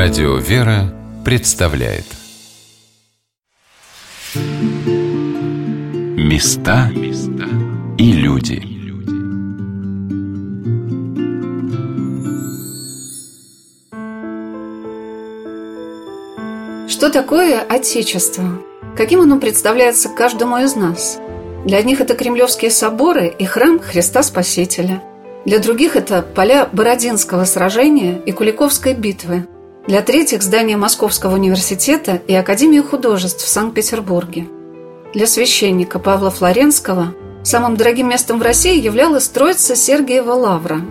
Радио «Вера» представляет Места и люди Что такое Отечество? Каким оно представляется каждому из нас? Для одних это кремлевские соборы и храм Христа Спасителя. Для других это поля Бородинского сражения и Куликовской битвы – для третьих – здание Московского университета и Академии художеств в Санкт-Петербурге. Для священника Павла Флоренского самым дорогим местом в России являлась Троица Сергиева Лавра.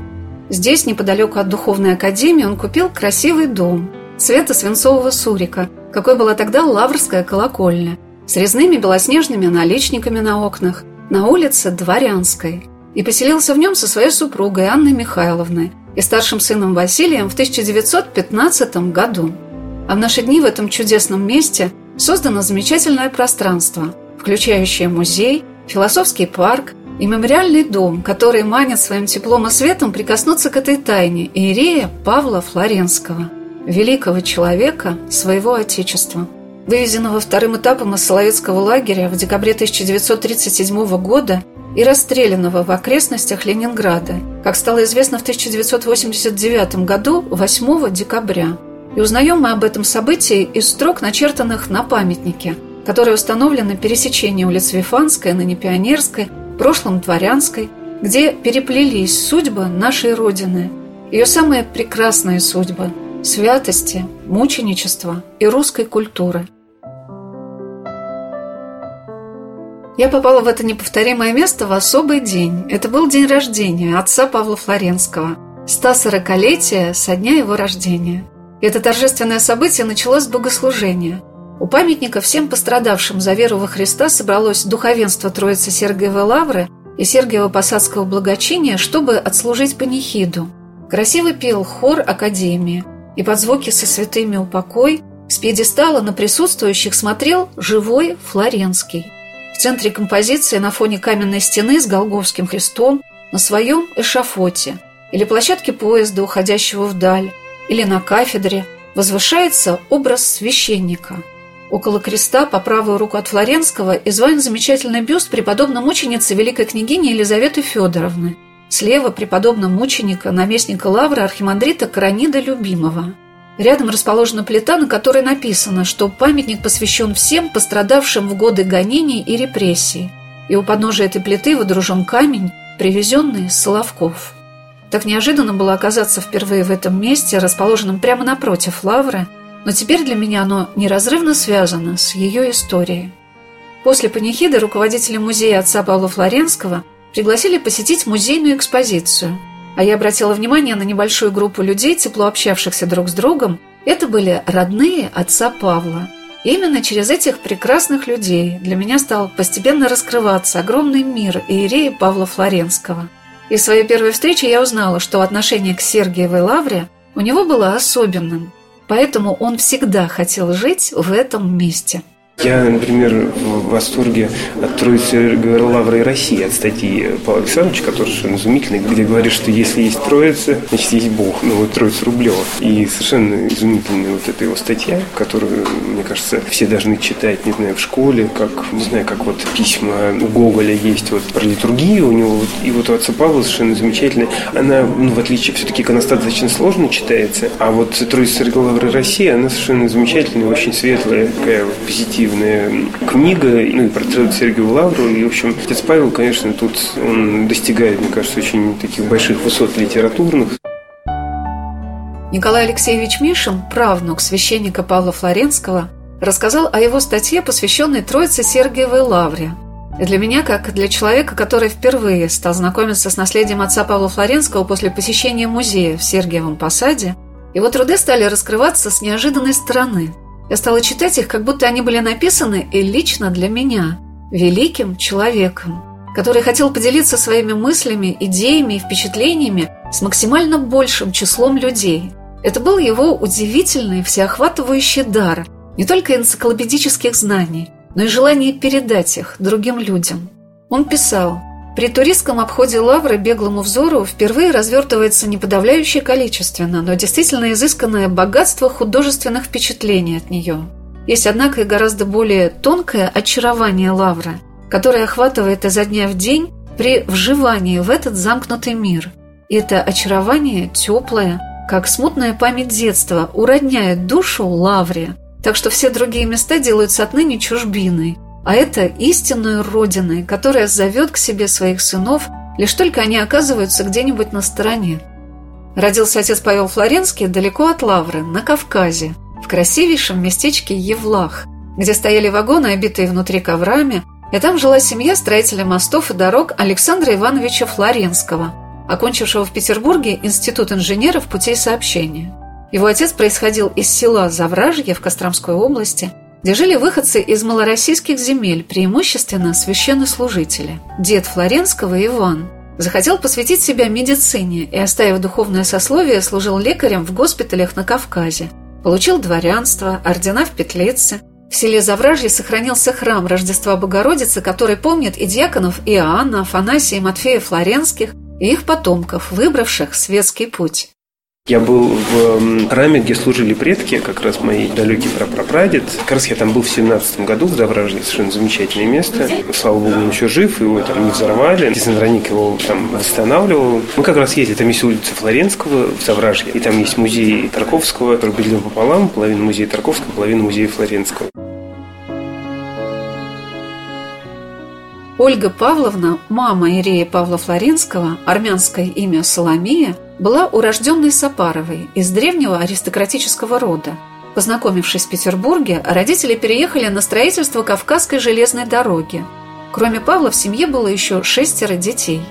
Здесь, неподалеку от Духовной Академии, он купил красивый дом цвета свинцового сурика, какой была тогда Лаврская колокольня, с резными белоснежными наличниками на окнах, на улице Дворянской, и поселился в нем со своей супругой Анной Михайловной – и старшим сыном Василием в 1915 году. А в наши дни в этом чудесном месте создано замечательное пространство, включающее музей, философский парк и мемориальный дом, который манит своим теплом и светом прикоснуться к этой тайне Иерея Павла Флоренского, великого человека своего Отечества. Вывезенного вторым этапом из Соловецкого лагеря в декабре 1937 года и расстрелянного в окрестностях Ленинграда, как стало известно в 1989 году 8 декабря. И узнаем мы об этом событии из строк, начертанных на памятнике, который установлен на пересечении улиц Вифанской, ныне Пионерской, в прошлом Дворянской, где переплелись судьбы нашей Родины, ее самые прекрасные судьбы – святости, мученичества и русской культуры – Я попала в это неповторимое место в особый день. Это был день рождения отца Павла Флоренского, 140-летие со дня его рождения. Это торжественное событие началось с богослужения. У памятника всем пострадавшим за веру во Христа собралось духовенство Троицы Сергиевой Лавры и Сергиева Посадского благочиния, чтобы отслужить панихиду. Красиво пел хор Академии, и под звуки со святыми упокой с пьедестала на присутствующих смотрел живой Флоренский. В центре композиции на фоне каменной стены с Голговским Христом на своем эшафоте или площадке поезда, уходящего вдаль, или на кафедре возвышается образ священника. Около креста по правую руку от Флоренского изваян замечательный бюст преподобной мученицы великой княгини Елизаветы Федоровны. Слева преподобного мученика, наместника Лавры архимандрита Каранида Любимого – Рядом расположена плита, на которой написано, что памятник посвящен всем пострадавшим в годы гонений и репрессий. И у подножия этой плиты водружен камень, привезенный с Соловков. Так неожиданно было оказаться впервые в этом месте, расположенном прямо напротив Лавры, но теперь для меня оно неразрывно связано с ее историей. После панихиды руководители музея отца Павла Флоренского пригласили посетить музейную экспозицию – а я обратила внимание на небольшую группу людей, тепло общавшихся друг с другом. Это были родные отца Павла. Именно через этих прекрасных людей для меня стал постепенно раскрываться огромный мир Иерея Павла Флоренского. И в своей первой встрече я узнала, что отношение к Сергиевой Лавре у него было особенным. Поэтому он всегда хотел жить в этом месте. Я, например, в восторге от Троицы Лавры России, от статьи Павла Александровича, который совершенно изумительный, где говорит, что если есть Троица, значит, есть Бог, ну, вот Троица Рублева. И совершенно изумительная вот эта его статья, которую, мне кажется, все должны читать, не знаю, в школе, как, не знаю, как вот письма у Гоголя есть вот про литургию у него, вот, и вот у отца Павла совершенно замечательная. Она, ну, в отличие, все-таки иконостат достаточно сложно читается, а вот Троица Лавры России, она совершенно замечательная, очень светлая, такая позитивная позитивная книга, ну и портрет Сергея Лавру. И, в общем, отец Павел, конечно, тут он достигает, мне кажется, очень таких больших высот литературных. Николай Алексеевич Мишин, правнук священника Павла Флоренского, рассказал о его статье, посвященной Троице Сергиевой Лавре. И для меня, как для человека, который впервые стал знакомиться с наследием отца Павла Флоренского после посещения музея в Сергиевом Посаде, его труды стали раскрываться с неожиданной стороны – я стала читать их, как будто они были написаны и лично для меня, великим человеком, который хотел поделиться своими мыслями, идеями и впечатлениями с максимально большим числом людей. Это был его удивительный, всеохватывающий дар не только энциклопедических знаний, но и желание передать их другим людям. Он писал При туристском обходе Лавры беглому взору впервые развертывается не подавляющее количественно, но действительно изысканное богатство художественных впечатлений от нее. Есть, однако, и гораздо более тонкое очарование Лавры, которое охватывает изо дня в день при вживании в этот замкнутый мир. И это очарование теплое, как смутная память детства, уродняет душу Лавре, так что все другие места делаются отныне чужбиной, а это истинной родиной, которая зовет к себе своих сынов, лишь только они оказываются где-нибудь на стороне. Родился отец Павел Флоренский далеко от Лавры, на Кавказе, в красивейшем местечке Евлах, где стояли вагоны, обитые внутри коврами, и там жила семья строителя мостов и дорог Александра Ивановича Флоренского, окончившего в Петербурге Институт инженеров путей сообщения. Его отец происходил из села Завражье в Костромской области, где жили выходцы из малороссийских земель, преимущественно священнослужители. Дед Флоренского Иван захотел посвятить себя медицине и, оставив духовное сословие, служил лекарем в госпиталях на Кавказе. Получил дворянство, ордена в Петлице. В селе Завражье сохранился храм Рождества Богородицы, который помнит и диаконов Иоанна, Афанасия и Матфея Флоренских, и их потомков, выбравших светский путь. Я был в храме, где служили предки, как раз мои далекий прапрапрадед. Как раз я там был в 17 году в Дображне, совершенно замечательное место. Слава богу, он еще жив, его там не взорвали. Кизанраник его там восстанавливал. Мы как раз ездили, там есть улица Флоренского в Завражье, и там есть музей Тарковского, который пополам, половина музея Тарковского, половина музея Флоренского. Ольга Павловна, мама Ирея Павла Флоренского, армянское имя Соломея, была урожденной Сапаровой из древнего аристократического рода. Познакомившись в Петербурге, родители переехали на строительство Кавказской железной дороги. Кроме Павла в семье было еще шестеро детей.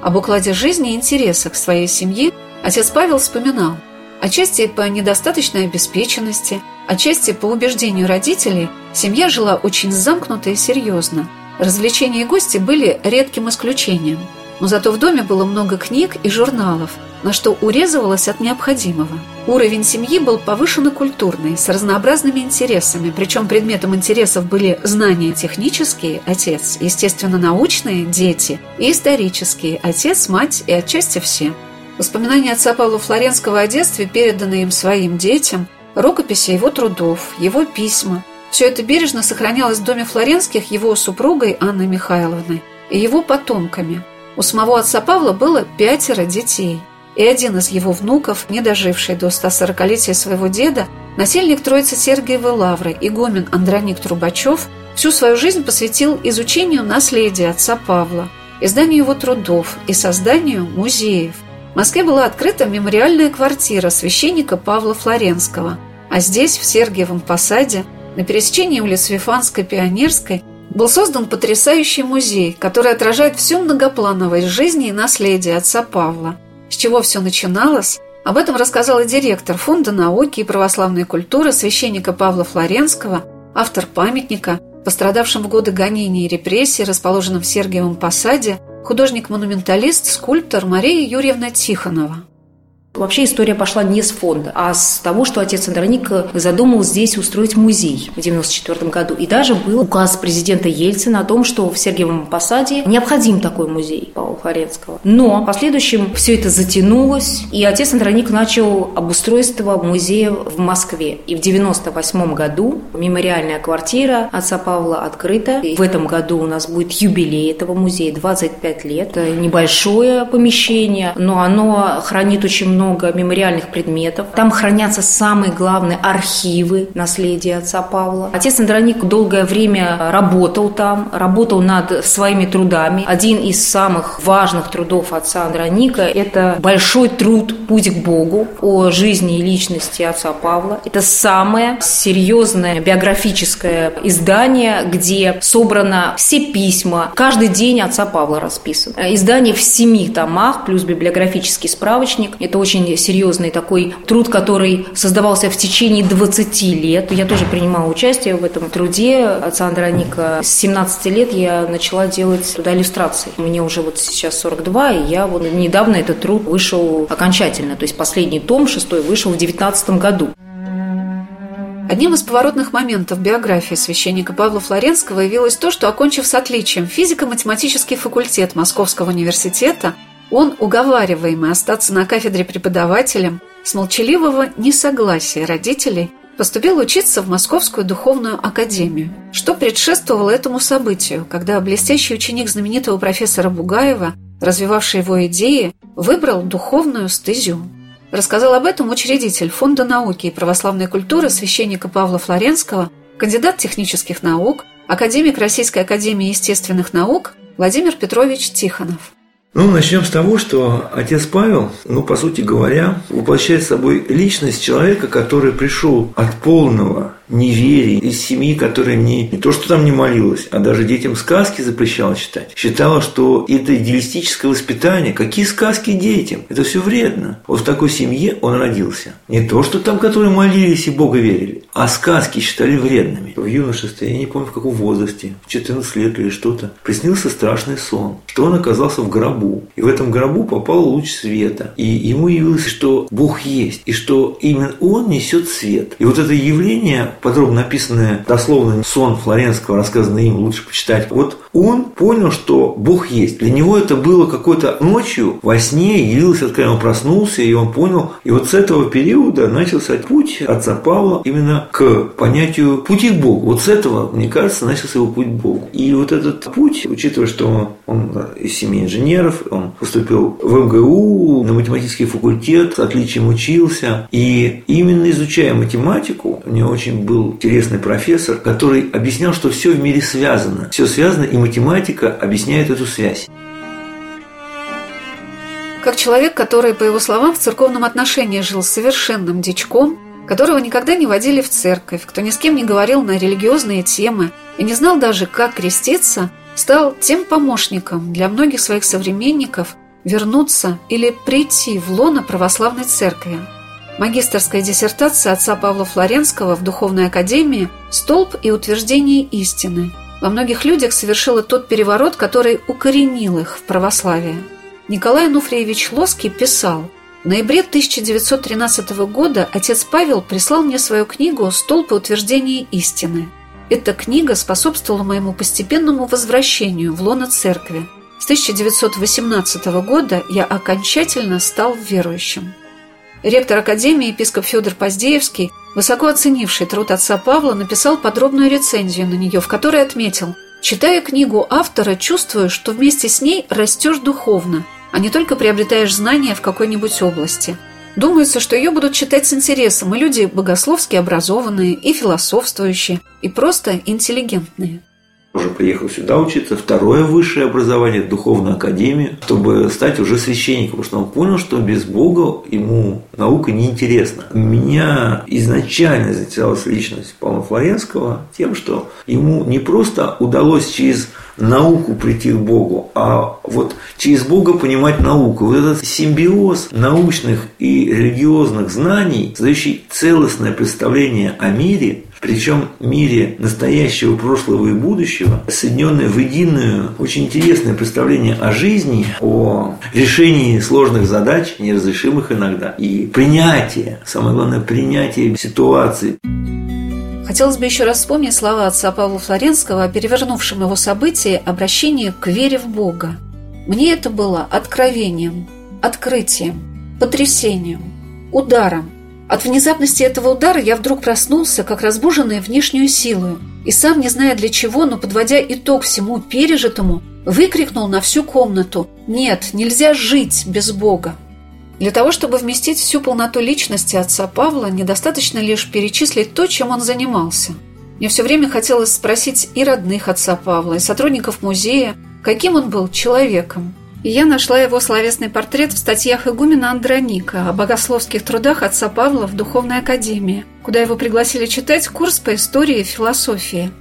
Об укладе жизни и интересах своей семьи отец Павел вспоминал. Отчасти по недостаточной обеспеченности, отчасти по убеждению родителей, семья жила очень замкнуто и серьезно – Развлечения и гости были редким исключением, но зато в доме было много книг и журналов, на что урезывалось от необходимого. Уровень семьи был повышенно культурный, с разнообразными интересами, причем предметом интересов были знания технические, отец, естественно, научные, дети, и исторические, отец, мать и отчасти все. Воспоминания отца Павла Флоренского о детстве, переданные им своим детям, рукописи его трудов, его письма – все это бережно сохранялось в доме Флоренских его супругой Анной Михайловной и его потомками. У самого отца Павла было пятеро детей, и один из его внуков, не доживший до 140-летия своего деда, насельник Троицы Сергиевой Лавры, игумен Андроник Трубачев, всю свою жизнь посвятил изучению наследия отца Павла, изданию его трудов и созданию музеев. В Москве была открыта мемориальная квартира священника Павла Флоренского, а здесь, в Сергиевом посаде, на пересечении улиц Вифанской и Пионерской был создан потрясающий музей, который отражает всю многоплановость жизни и наследия отца Павла. С чего все начиналось, об этом рассказала директор Фонда науки и православной культуры священника Павла Флоренского, автор памятника, пострадавшим в годы гонений и репрессий, расположенном в Сергиевом Посаде, художник-монументалист, скульптор Мария Юрьевна Тихонова. Вообще история пошла не с фонда, а с того, что отец Андроник задумал здесь устроить музей в 1994 году. И даже был указ президента Ельцина о том, что в Сергиевом Посаде необходим такой музей Павла Флоренского. Но в последующем все это затянулось, и отец Андроник начал обустройство музея в Москве. И в 1998 году мемориальная квартира отца Павла открыта. И в этом году у нас будет юбилей этого музея, 25 лет. Это небольшое помещение, но оно хранит очень много много мемориальных предметов. Там хранятся самые главные архивы наследия отца Павла. Отец Андроник долгое время работал там, работал над своими трудами. Один из самых важных трудов отца Андроника – это большой труд «Путь к Богу» о жизни и личности отца Павла. Это самое серьезное биографическое издание, где собрано все письма. Каждый день отца Павла расписан. Издание в семи томах, плюс библиографический справочник. Это очень очень серьезный такой труд, который создавался в течение 20 лет. Я тоже принимала участие в этом труде отца Андроника. С 17 лет я начала делать туда иллюстрации. Мне уже вот сейчас 42, и я вот недавно этот труд вышел окончательно. То есть последний том, шестой, вышел в 19 году. Одним из поворотных моментов биографии священника Павла Флоренского явилось то, что, окончив с отличием физико-математический факультет Московского университета, он, уговариваемый остаться на кафедре преподавателем, с молчаливого несогласия родителей, поступил учиться в Московскую духовную академию. Что предшествовало этому событию, когда блестящий ученик знаменитого профессора Бугаева, развивавший его идеи, выбрал духовную стезю? Рассказал об этом учредитель Фонда науки и православной культуры священника Павла Флоренского, кандидат технических наук, академик Российской академии естественных наук Владимир Петрович Тихонов. Ну, начнем с того, что отец Павел, ну, по сути говоря, воплощает собой личность человека, который пришел от полного неверия, из семьи, которая не, не то, что там не молилась, а даже детям сказки запрещала читать. Считала, что это идеалистическое воспитание. Какие сказки детям? Это все вредно. Вот в такой семье он родился. Не то, что там, которые молились и Бога верили, а сказки считали вредными. В юношестве, я не помню в каком возрасте, в 14 лет или что-то, приснился страшный сон, что он оказался в гробу. И в этом гробу попал луч света. И ему явилось, что Бог есть, и что именно он несет свет. И вот это явление подробно написанное дословно сон Флоренского, рассказанный им, лучше почитать. Вот он понял, что Бог есть. Для него это было какой-то ночью во сне явилось когда он проснулся, и он понял. И вот с этого периода начался путь отца Павла именно к понятию пути к Богу. Вот с этого, мне кажется, начался его путь к Богу. И вот этот путь, учитывая, что он из семьи инженеров, он поступил в МГУ, на математический факультет, с отличием учился. И именно изучая математику, у него очень был интересный профессор, который объяснял, что все в мире связано. Все связано, и математика объясняет эту связь. Как человек, который, по его словам, в церковном отношении жил совершенным дичком, которого никогда не водили в церковь, кто ни с кем не говорил на религиозные темы и не знал даже, как креститься, стал тем помощником для многих своих современников вернуться или прийти в лоно православной церкви – Магистрская диссертация отца Павла Флоренского в Духовной Академии «Столб и утверждение истины» во многих людях совершила тот переворот, который укоренил их в православие. Николай Нуфриевич Лоский писал «В ноябре 1913 года отец Павел прислал мне свою книгу «Столб и утверждение истины». Эта книга способствовала моему постепенному возвращению в лоно церкви. С 1918 года я окончательно стал верующим. Ректор Академии епископ Федор Поздеевский, высоко оценивший труд отца Павла, написал подробную рецензию на нее, в которой отметил «Читая книгу автора, чувствую, что вместе с ней растешь духовно, а не только приобретаешь знания в какой-нибудь области. Думается, что ее будут читать с интересом и люди богословски образованные, и философствующие, и просто интеллигентные» уже приехал сюда учиться, второе высшее образование, духовную академию, чтобы стать уже священником, потому что он понял, что без Бога ему наука неинтересна. Меня изначально затерялась личность Павла Флоренского тем, что ему не просто удалось через науку прийти к Богу, а вот через Бога понимать науку. Вот этот симбиоз научных и религиозных знаний, создающий целостное представление о мире, причем мире настоящего, прошлого и будущего, соединенное в единое, очень интересное представление о жизни, о решении сложных задач, неразрешимых иногда, и принятие, самое главное, принятие ситуации. Хотелось бы еще раз вспомнить слова отца Павла Флоренского о перевернувшем его событии обращении к вере в Бога. Мне это было откровением, открытием, потрясением, ударом. От внезапности этого удара я вдруг проснулся, как разбуженный внешнюю силою, и сам, не зная для чего, но подводя итог всему пережитому, выкрикнул на всю комнату «Нет, нельзя жить без Бога!» Для того, чтобы вместить всю полноту личности отца Павла, недостаточно лишь перечислить то, чем он занимался. Мне все время хотелось спросить и родных отца Павла, и сотрудников музея, каким он был человеком. Я нашла его словесный портрет в статьях игумена Андроника о богословских трудах отца Павла в Духовной Академии, куда его пригласили читать курс по истории и философии.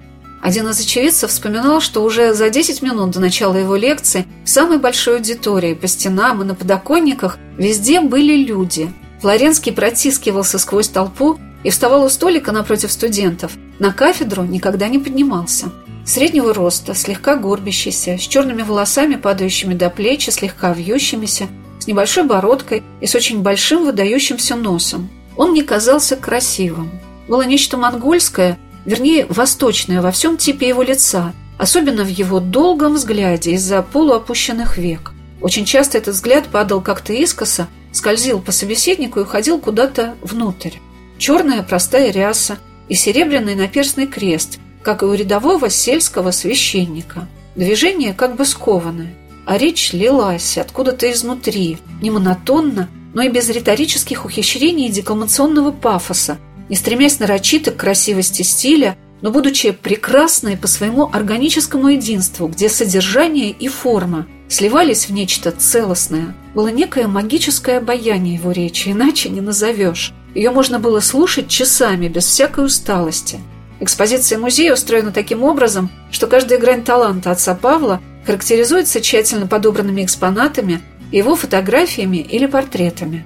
Один из очевидцев вспоминал, что уже за 10 минут до начала его лекции в самой большой аудитории, по стенам и на подоконниках везде были люди. Флоренский протискивался сквозь толпу и вставал у столика напротив студентов. На кафедру никогда не поднимался. Среднего роста, слегка горбящийся, с черными волосами, падающими до плеч и слегка вьющимися, с небольшой бородкой и с очень большим выдающимся носом. Он мне казался красивым. было нечто монгольское, вернее, восточное во всем типе его лица, особенно в его долгом взгляде из-за полуопущенных век. Очень часто этот взгляд падал как-то искоса, скользил по собеседнику и уходил куда-то внутрь. Черная простая ряса и серебряный наперстный крест, как и у рядового сельского священника. Движение как бы скованное, а речь лилась откуда-то изнутри, не монотонно, но и без риторических ухищрений и декламационного пафоса, не стремясь нарочито к красивости стиля, но будучи прекрасной по своему органическому единству, где содержание и форма сливались в нечто целостное, было некое магическое обаяние его речи, иначе не назовешь. Ее можно было слушать часами, без всякой усталости. Экспозиция музея устроена таким образом, что каждая грань таланта отца Павла характеризуется тщательно подобранными экспонатами, его фотографиями или портретами.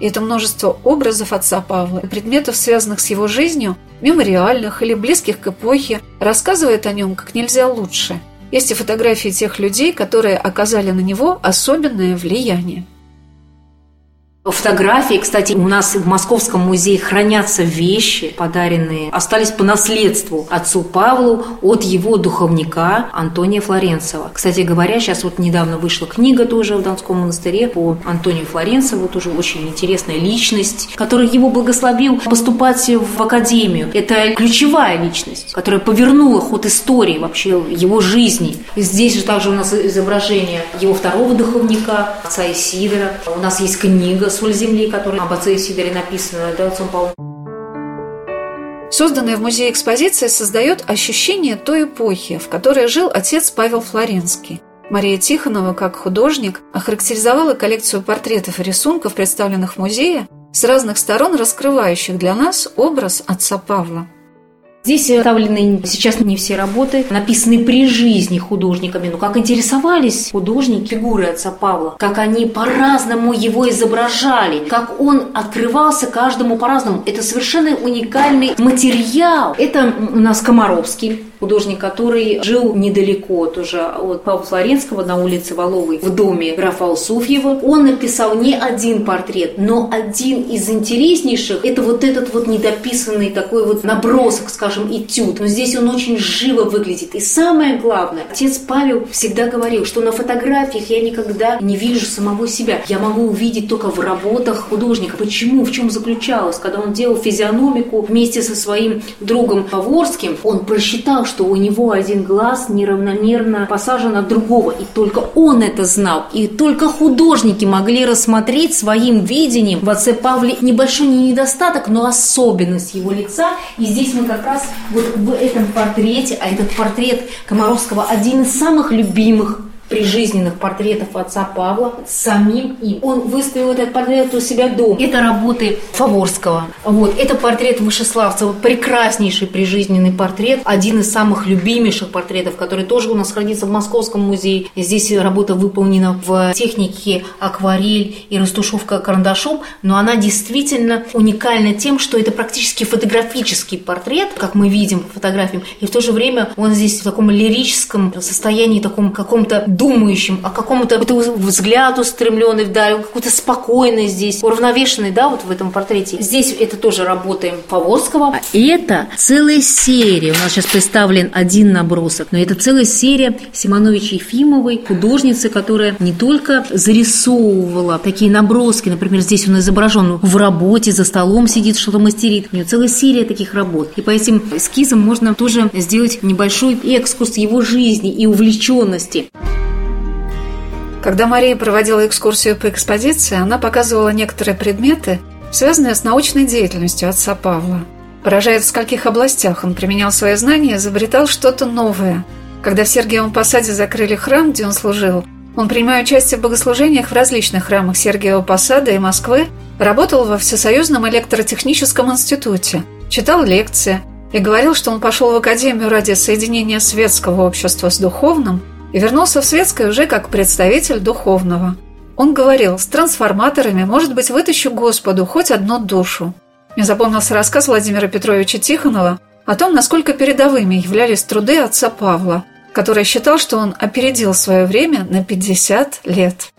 И это множество образов отца Павла, предметов, связанных с его жизнью, мемориальных или близких к эпохе, рассказывает о нем как нельзя лучше. Есть и фотографии тех людей, которые оказали на него особенное влияние. Фотографии, кстати, у нас в Московском музее хранятся вещи, подаренные, остались по наследству отцу Павлу от его духовника Антония Флоренцева. Кстати говоря, сейчас вот недавно вышла книга тоже в Донском монастыре по Антонию Флоренцеву, тоже очень интересная личность, которая его благословил поступать в академию. Это ключевая личность, которая повернула ход истории вообще его жизни. И здесь же также у нас изображение его второго духовника, отца Исидора. У нас есть книга «Соль земли», которая об отце Сидоре написана, да, отцом Павлом. Созданная в музее экспозиция создает ощущение той эпохи, в которой жил отец Павел Флоренский. Мария Тихонова, как художник, охарактеризовала коллекцию портретов и рисунков, представленных в музее, с разных сторон раскрывающих для нас образ отца Павла. Здесь представлены сейчас не все работы, написаны при жизни художниками, но как интересовались художники фигуры отца Павла, как они по-разному его изображали, как он открывался каждому по-разному. Это совершенно уникальный материал. Это у нас Комаровский, художник, который жил недалеко тоже от Павла Флоренского на улице Воловой в доме графа Алсуфьева. Он написал не один портрет, но один из интереснейших – это вот этот вот недописанный такой вот набросок, скажем, этюд. Но здесь он очень живо выглядит. И самое главное, отец Павел всегда говорил, что на фотографиях я никогда не вижу самого себя. Я могу увидеть только в работах художника. Почему? В чем заключалось? Когда он делал физиономику вместе со своим другом Поворским, он просчитал, что у него один глаз неравномерно посажен от другого, и только он это знал. И только художники могли рассмотреть своим видением в отце Павле небольшой не недостаток, но особенность его лица. И здесь мы как раз вот в этом портрете, а этот портрет Комаровского один из самых любимых прижизненных портретов отца Павла самим им. Он выставил этот портрет у себя дома. Это работы Фаворского. Вот. Это портрет Вышеславцева. Прекраснейший прижизненный портрет. Один из самых любимейших портретов, который тоже у нас хранится в Московском музее. Здесь работа выполнена в технике акварель и растушевка карандашом, но она действительно уникальна тем, что это практически фотографический портрет, как мы видим по фотографиям, и в то же время он здесь в таком лирическом состоянии, таком каком-то думающим, о каком-то взгляду устремленный вдаль, какой-то спокойный здесь, уравновешенный, да, вот в этом портрете. Здесь это тоже работаем Поворского. А это целая серия. У нас сейчас представлен один набросок, но это целая серия Симонович Ефимовой, художницы, которая не только зарисовывала такие наброски, например, здесь он изображен в работе, за столом сидит, что-то мастерит. У нее целая серия таких работ. И по этим эскизам можно тоже сделать небольшой экскурс его жизни и увлеченности. Когда Мария проводила экскурсию по экспозиции, она показывала некоторые предметы, связанные с научной деятельностью отца Павла. Поражает, в скольких областях он применял свои знания и изобретал что-то новое. Когда в Сергиевом Посаде закрыли храм, где он служил, он, принимая участие в богослужениях в различных храмах Сергиева Посада и Москвы, работал во Всесоюзном электротехническом институте, читал лекции и говорил, что он пошел в академию ради соединения светского общества с духовным – и вернулся в светское уже как представитель духовного. Он говорил, с трансформаторами, может быть, вытащу Господу хоть одну душу. Мне запомнился рассказ Владимира Петровича Тихонова о том, насколько передовыми являлись труды отца Павла, который считал, что он опередил свое время на 50 лет.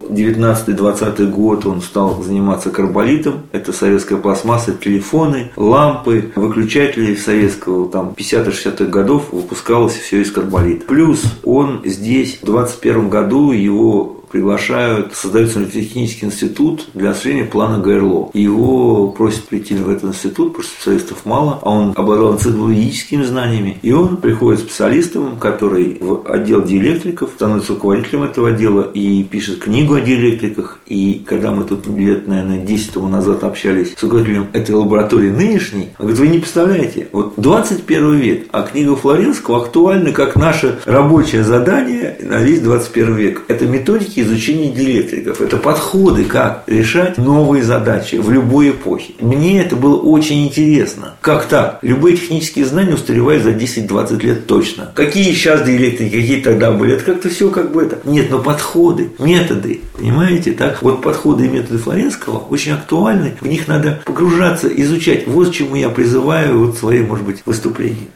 19-20 год он стал заниматься карболитом. Это советская пластмасса, телефоны, лампы, выключатели советского. Там 50-60-х годов выпускалось все из карболита. Плюс он здесь в 21 году его приглашают, создается технический институт для осуществления плана ГРЛО. Его просят прийти в этот институт, потому что специалистов мало, а он обладал энциклопедическими знаниями. И он приходит специалистом, который в отдел диэлектриков, становится руководителем этого отдела и пишет книгу о диэлектриках. И когда мы тут лет, наверное, 10 тому назад общались с руководителем этой лаборатории нынешней, он говорит, вы не представляете, вот 21 век, а книга Флоренского актуальна как наше рабочее задание на весь 21 век. Это методики методики изучения диэлектриков. Это подходы, как решать новые задачи в любой эпохе. Мне это было очень интересно. Как так? Любые технические знания устаревают за 10-20 лет точно. Какие сейчас диэлектрики, какие тогда были? Это как-то все как бы это. Нет, но подходы, методы, понимаете, так? Вот подходы и методы Флоренского очень актуальны. В них надо погружаться, изучать. Вот чему я призываю вот свои, может быть, выступления.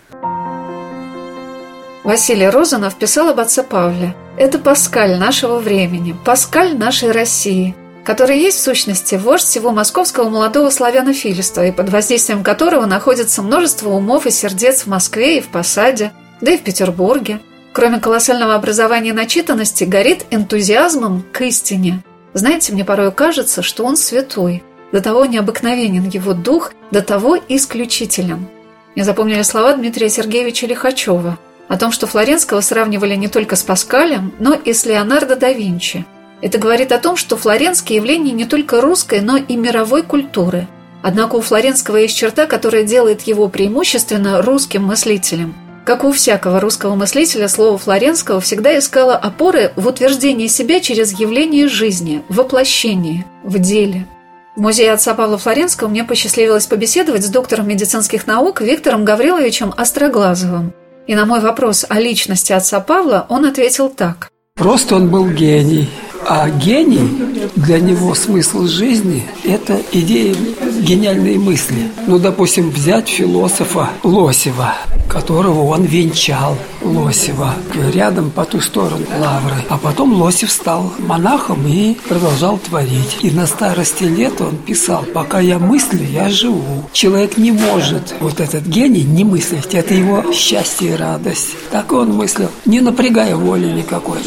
Василий Розанов писал об отце Павле. Это Паскаль нашего времени, Паскаль нашей России, который есть в сущности вождь всего московского молодого славянофилиства и под воздействием которого находится множество умов и сердец в Москве и в Посаде, да и в Петербурге. Кроме колоссального образования и начитанности, горит энтузиазмом к истине. Знаете, мне порой кажется, что он святой. До того необыкновенен его дух, до того исключителен. Мне запомнили слова Дмитрия Сергеевича Лихачева – о том, что Флоренского сравнивали не только с Паскалем, но и с Леонардо да Винчи. Это говорит о том, что Флоренский явление не только русской, но и мировой культуры. Однако у Флоренского есть черта, которая делает его преимущественно русским мыслителем. Как у всякого русского мыслителя, слово Флоренского всегда искало опоры в утверждении себя через явление жизни, воплощение, в деле. В музее отца Павла Флоренского мне посчастливилось побеседовать с доктором медицинских наук Виктором Гавриловичем Остроглазовым. И на мой вопрос о личности отца Павла он ответил так. Просто он был гений. А гений, для него смысл жизни – это идеи, гениальные мысли. Ну, допустим, взять философа Лосева, которого он венчал, Лосева, рядом по ту сторону Лавры. А потом Лосев стал монахом и продолжал творить. И на старости лет он писал, пока я мыслю, я живу. Человек не может, вот этот гений, не мыслить. Это его счастье и радость. Так он мыслил, не напрягая воли никакой.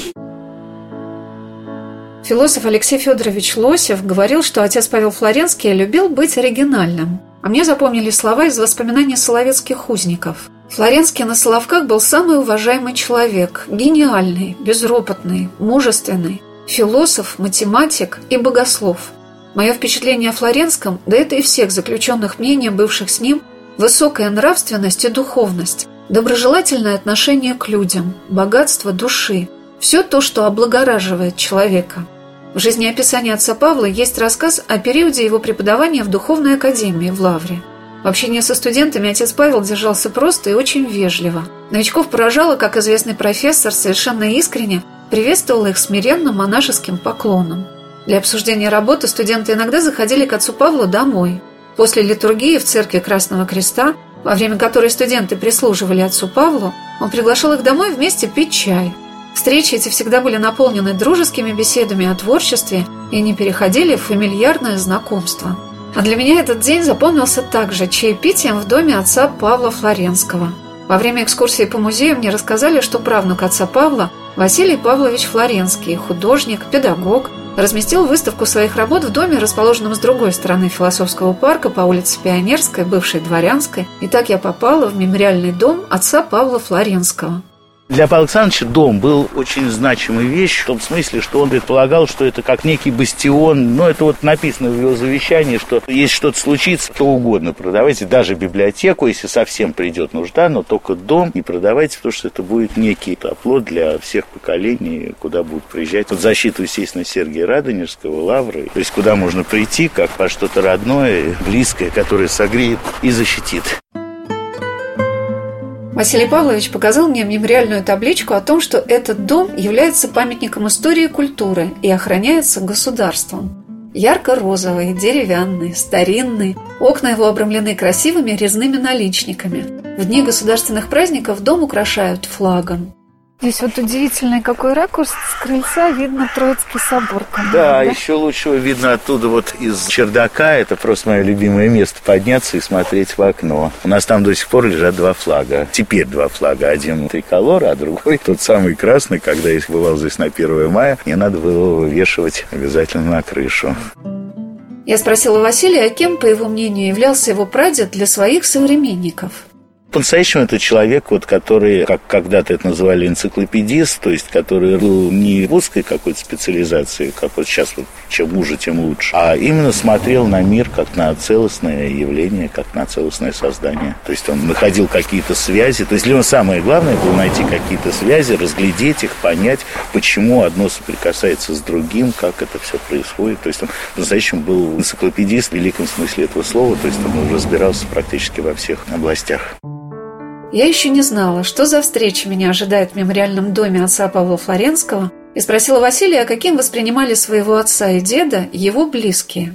Философ Алексей Федорович Лосев говорил, что отец Павел Флоренский любил быть оригинальным. А мне запомнили слова из воспоминаний соловецких узников. Флоренский на Соловках был самый уважаемый человек, гениальный, безропотный, мужественный, философ, математик и богослов. Мое впечатление о Флоренском, да это и всех заключенных мнений, бывших с ним, высокая нравственность и духовность, доброжелательное отношение к людям, богатство души – все то, что облагораживает человека – в жизнеописании отца Павла есть рассказ о периоде его преподавания в Духовной Академии в Лавре. В общении со студентами отец Павел держался просто и очень вежливо. Новичков поражало, как известный профессор совершенно искренне приветствовал их смиренным монашеским поклоном. Для обсуждения работы студенты иногда заходили к отцу Павлу домой. После литургии в церкви Красного Креста, во время которой студенты прислуживали отцу Павлу, он приглашал их домой вместе пить чай – Встречи эти всегда были наполнены дружескими беседами о творчестве и не переходили в фамильярное знакомство. А для меня этот день запомнился также чаепитием в доме отца Павла Флоренского. Во время экскурсии по музею мне рассказали, что правнук отца Павла, Василий Павлович Флоренский, художник, педагог, разместил выставку своих работ в доме, расположенном с другой стороны философского парка по улице Пионерской, бывшей Дворянской, и так я попала в мемориальный дом отца Павла Флоренского. Для Павла Александровича дом был очень значимой вещью, в том смысле, что он предполагал, что это как некий бастион. Ну, это вот написано в его завещании, что если что-то случится, то угодно продавайте, даже библиотеку, если совсем придет нужда, но только дом не продавайте, потому что это будет некий оплот для всех поколений, куда будут приезжать. Под защиту, естественно, Сергия Радонежского, Лавры, то есть куда можно прийти, как по что-то родное, близкое, которое согреет и защитит. Василий Павлович показал мне мемориальную табличку о том, что этот дом является памятником истории и культуры и охраняется государством. Ярко-розовый, деревянный, старинный. Окна его обрамлены красивыми резными наличниками. В дни государственных праздников дом украшают флагом. Здесь вот удивительный какой ракурс. С крыльца видно Троицкий собор. Да, да, еще лучше видно оттуда вот из чердака. Это просто мое любимое место. Подняться и смотреть в окно. У нас там до сих пор лежат два флага. Теперь два флага. Один триколор, а другой тот самый красный. Когда я бывал здесь на 1 мая, мне надо было его вывешивать обязательно на крышу. Я спросила Василия, кем, по его мнению, являлся его прадед для своих современников по-настоящему это человек, вот, который, как когда-то это называли энциклопедист, то есть который был не в узкой какой-то специализации, как вот сейчас вот, чем уже, тем лучше, а именно смотрел на мир как на целостное явление, как на целостное создание. То есть он находил какие-то связи. То есть для него самое главное было найти какие-то связи, разглядеть их, понять, почему одно соприкасается с другим, как это все происходит. То есть он по-настоящему был энциклопедист в великом смысле этого слова, то есть он разбирался практически во всех областях. Я еще не знала, что за встреча меня ожидает в мемориальном доме отца Павла Флоренского, и спросила Василия, каким воспринимали своего отца и деда его близкие.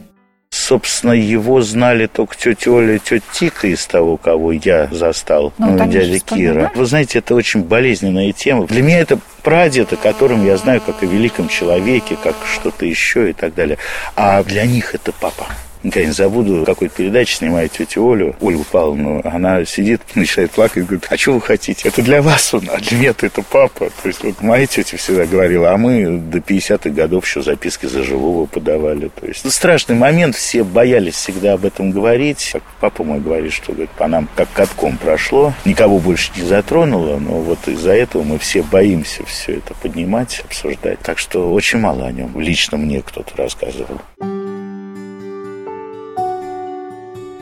Собственно, его знали только тетя Оля и тетя Тика из того, кого я застал, ну, ну дядя Кира. Вы знаете, это очень болезненная тема. Для меня это прадед, о котором я знаю как о великом человеке, как что-то еще и так далее. А для них это папа никогда не забуду, какой-то передаче снимает тетю Олю, Ольгу Павловну, она сидит, начинает плакать, и говорит, а что вы хотите? Это для вас он, а для меня это папа. То есть вот моя тетя всегда говорила, а мы до 50-х годов еще записки за живого подавали. То есть страшный момент, все боялись всегда об этом говорить. Как папа мой говорит, что говорит, по нам как катком прошло, никого больше не затронуло, но вот из-за этого мы все боимся все это поднимать, обсуждать. Так что очень мало о нем лично мне кто-то рассказывал.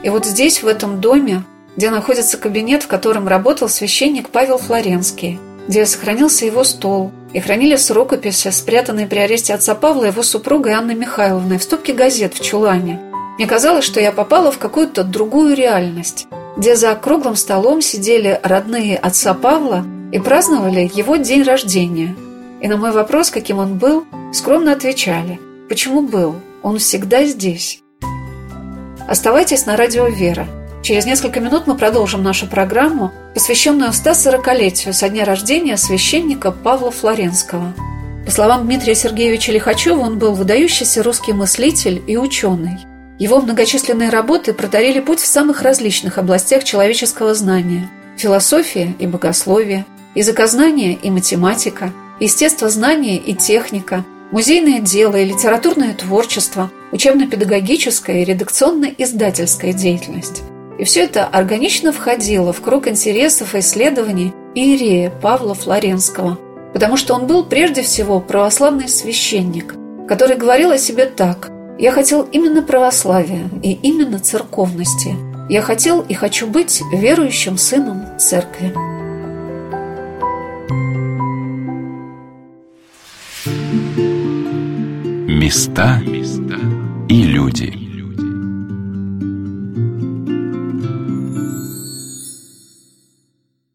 И вот здесь, в этом доме, где находится кабинет, в котором работал священник Павел Флоренский, где сохранился его стол, и хранились рукописи, спрятанные при аресте отца Павла его супругой Анной Михайловной в стопке газет в чулане. Мне казалось, что я попала в какую-то другую реальность, где за круглым столом сидели родные отца Павла и праздновали его день рождения. И на мой вопрос, каким он был, скромно отвечали «Почему был? Он всегда здесь». Оставайтесь на радио «Вера». Через несколько минут мы продолжим нашу программу, посвященную 140-летию со дня рождения священника Павла Флоренского. По словам Дмитрия Сергеевича Лихачева, он был выдающийся русский мыслитель и ученый. Его многочисленные работы протарили путь в самых различных областях человеческого знания – философия и богословие, языкознание и математика, естествознание и техника – музейное дело и литературное творчество, учебно-педагогическая и редакционно-издательская деятельность. И все это органично входило в круг интересов и исследований Иерея Павла Флоренского, потому что он был прежде всего православный священник, который говорил о себе так «Я хотел именно православия и именно церковности. Я хотел и хочу быть верующим сыном церкви». Места и люди.